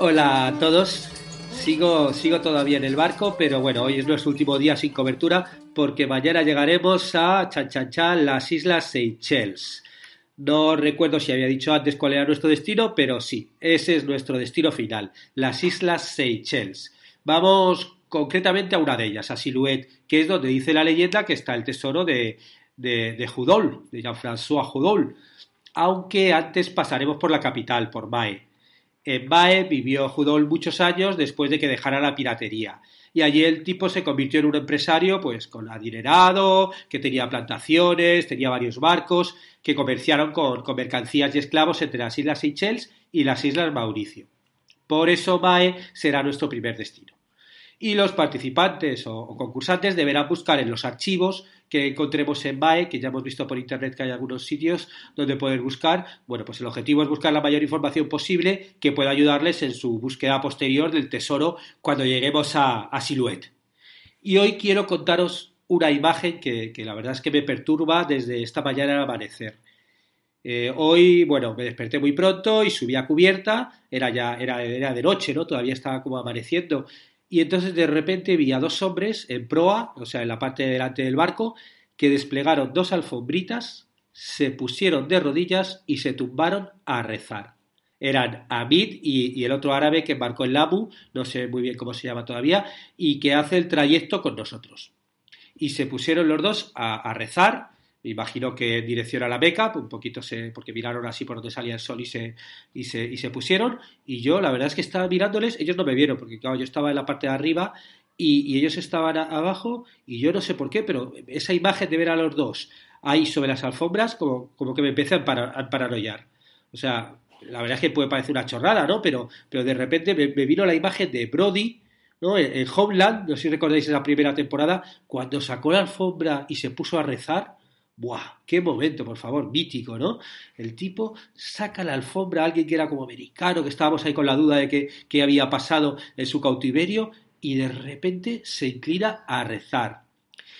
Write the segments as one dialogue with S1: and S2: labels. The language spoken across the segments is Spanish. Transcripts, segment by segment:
S1: Hola a todos. Sigo, sigo todavía en el barco, pero bueno, hoy es nuestro último día sin cobertura porque mañana llegaremos a Cha las Islas Seychelles. No recuerdo si había dicho antes cuál era nuestro destino, pero sí, ese es nuestro destino final, las Islas Seychelles. Vamos concretamente a una de ellas, a Silhouette, que es donde dice la leyenda que está el tesoro de, de, de Judol, de Jean-François Judol, aunque antes pasaremos por la capital, por Mae. En Mae vivió Judol muchos años después de que dejara la piratería. Y allí el tipo se convirtió en un empresario, pues, con adinerado, que tenía plantaciones, tenía varios barcos, que comerciaron con, con mercancías y esclavos entre las Islas Seychelles y las Islas Mauricio. Por eso Mae será nuestro primer destino y los participantes o, concursantes deberán buscar en los archivos que encontremos en BAE, que ya hemos visto por internet que hay algunos sitios donde poder buscar. Bueno, pues el objetivo es buscar la mayor información posible que pueda ayudarles en su búsqueda posterior del tesoro cuando lleguemos a, a Silhouette. Y hoy quiero contaros una imagen que, la verdad es que me perturba desde esta mañana al amanecer. Eh, hoy, bueno, me desperté muy pronto y subí a cubierta, era ya, era, era de noche, ¿no? Todavía estaba como amaneciendo y entonces de repente vi a dos hombres en proa, o sea, en la parte de delante del barco, que desplegaron dos alfombritas, se pusieron de rodillas y se tumbaron a rezar. Eran Abid y, el otro árabe que embarcó en Lamu, no sé muy bien cómo se llama todavía, y que hace el trayecto con nosotros. Y se pusieron los dos a rezar me imagino que dirección a la beca, un poquito se, porque miraron así por donde salía el sol y se, y se, y se pusieron. Y yo, la verdad es que estaba mirándoles, ellos no me vieron, porque claro, yo estaba en la parte de arriba y, ellos estaban abajo, y yo no sé por qué, pero esa imagen de ver a los dos ahí sobre las alfombras, como, como que me empecé a, paranoiar. O sea, la verdad es que puede parecer una chorrada, ¿no? Pero, pero de repente me, vino la imagen de Brody, ¿no? En, Homeland, no sé si recordáis esa primera temporada, cuando sacó la alfombra y se puso a rezar ¡Buah! ¡Qué momento, por favor! Mítico, ¿no? El tipo saca la alfombra a alguien que era como americano, que estábamos ahí con la duda de qué había pasado en su cautiverio, y de repente se inclina a rezar.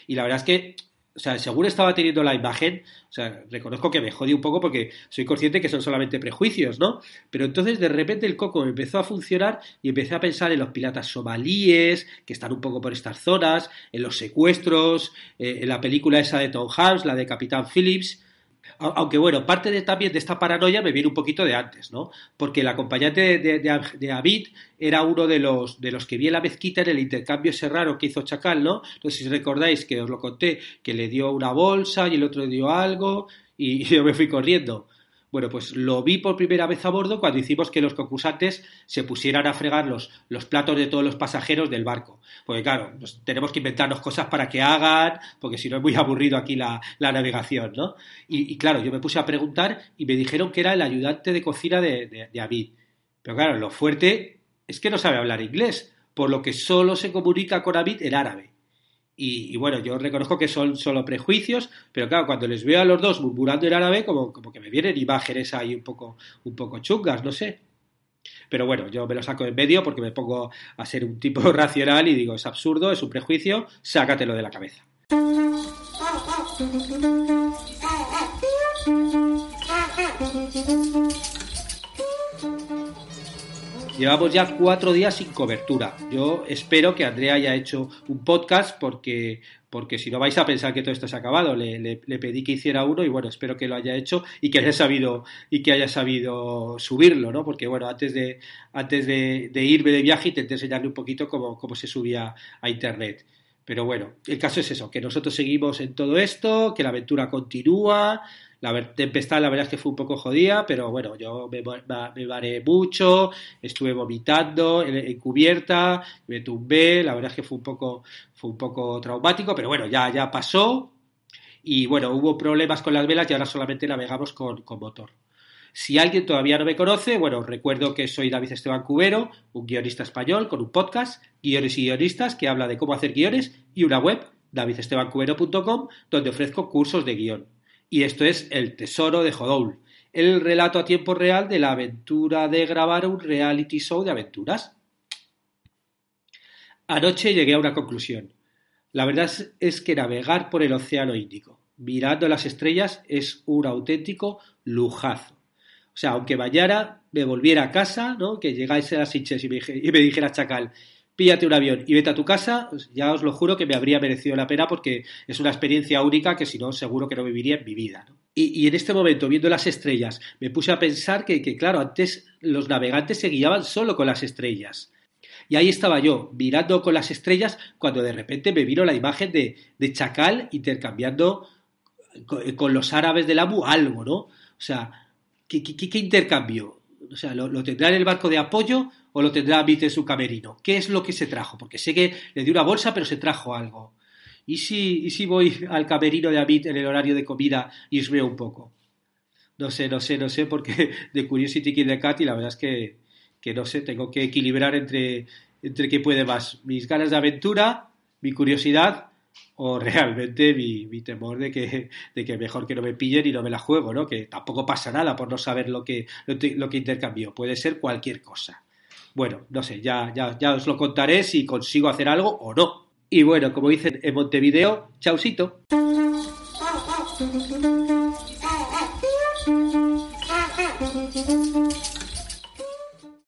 S1: Y la verdad es que o sea, según estaba teniendo la imagen, o sea, reconozco que me jodí un poco porque soy consciente que son solamente prejuicios, ¿no? Pero entonces de repente el coco empezó a funcionar y empecé a pensar en los piratas somalíes, que están un poco por estas zonas, en los secuestros, eh, en la película esa de Tom Hanks, la de Capitán Phillips, aunque bueno, parte de, también de esta paranoia me viene un poquito de antes, ¿no? Porque el acompañante de, de, Abid era uno de los, de los que vi en la mezquita en el intercambio ese raro que hizo Chacal, ¿no? No sé si recordáis que os lo conté, que le dio una bolsa y el otro le dio algo y yo me fui corriendo. Bueno, pues lo vi por primera vez a bordo cuando hicimos que los concursantes se pusieran a fregar los, los platos de todos los pasajeros del barco. Porque claro, pues tenemos que inventarnos cosas para que hagan, porque si no es muy aburrido aquí la, navegación, ¿no? Y, claro, yo me puse a preguntar y me dijeron que era el ayudante de cocina de, de. Pero claro, lo fuerte es que no sabe hablar inglés, por lo que solo se comunica con Abid en árabe. Y, bueno, yo reconozco que son solo prejuicios, pero claro, cuando les veo a los dos murmurando en árabe, como, como que me vienen imágenes ahí un poco, un poco chungas, no sé. Pero bueno, yo me lo saco en medio porque me pongo a ser un tipo racional y digo, es absurdo, es un prejuicio, sácatelo de la cabeza. Llevamos ya cuatro días sin cobertura. Yo espero que Andrea haya hecho un podcast porque, porque si no vais a pensar que todo esto se ha acabado. Le, pedí que hiciera uno y bueno, espero que lo haya hecho y que haya sabido, y que haya sabido subirlo, ¿no? Porque bueno, antes de, antes de, irme de viaje intenté enseñarle un poquito cómo, cómo se subía a internet. Pero bueno, el caso es eso, que nosotros seguimos en todo esto, que la aventura continúa, la tempestad, la verdad es que fue un poco jodida, pero bueno, yo me, me mucho, estuve vomitando en, cubierta, me tumbé, la verdad es que fue un poco, fue un poco traumático, pero bueno, ya, ya pasó. Y bueno, hubo problemas con las velas y ahora solamente navegamos con, con motor. Si alguien todavía no me conoce, bueno, recuerdo que soy David Esteban Cubero, un guionista español con un podcast, Guiones y Guionistas, que habla de cómo hacer guiones, y una web, davidestebancubero.com, donde ofrezco cursos de guion. Y esto es El Tesoro de Jodoul, el relato a tiempo real de la aventura de grabar un reality show de aventuras. Anoche llegué a una conclusión. La verdad es que navegar por el Océano Índico, mirando las estrellas, es un auténtico lujazo. Sea, aunque Bayara me volviera a casa, ¿no? Que llegáis a las Sitges y me, dijera Chacal, píllate un avión y vete a tu casa, pues ya os lo juro que me habría merecido la pena porque es una experiencia única que si no, seguro que no viviría en mi vida. Y, en este momento, viendo las estrellas, me puse a pensar que, claro, antes los navegantes se guiaban solo con las estrellas. Y ahí estaba yo, mirando con las estrellas, cuando de repente me vino la imagen de, de Chacal intercambiando con, con, los árabes del Abu algo, ¿no? O sea, ¿qué, intercambio? O sea, ¿lo, ¿lo, tendrá en el barco de apoyo o lo tendrá Amit en su camerino? ¿Qué es lo que se trajo? Porque sé que le dio una bolsa, pero se trajo algo. ¿Y si, ¿Y si voy al camerino de Amit en el horario de comida y os veo un poco? No sé, no sé, no sé, porque de Curiosity Kill the Cat la verdad es que, que no sé, tengo que equilibrar entre, entre qué puede más, mis ganas de aventura, mi curiosidad o realmente mi, mi temor de que, de que, mejor que no me pillen y no me la juego, ¿no? Que tampoco pasa nada por no saber lo que, lo, que puede ser cualquier cosa. Bueno, no sé, ya, ya, ya os lo contaré si consigo hacer algo o no. Y bueno, como dicen en Montevideo, chausito.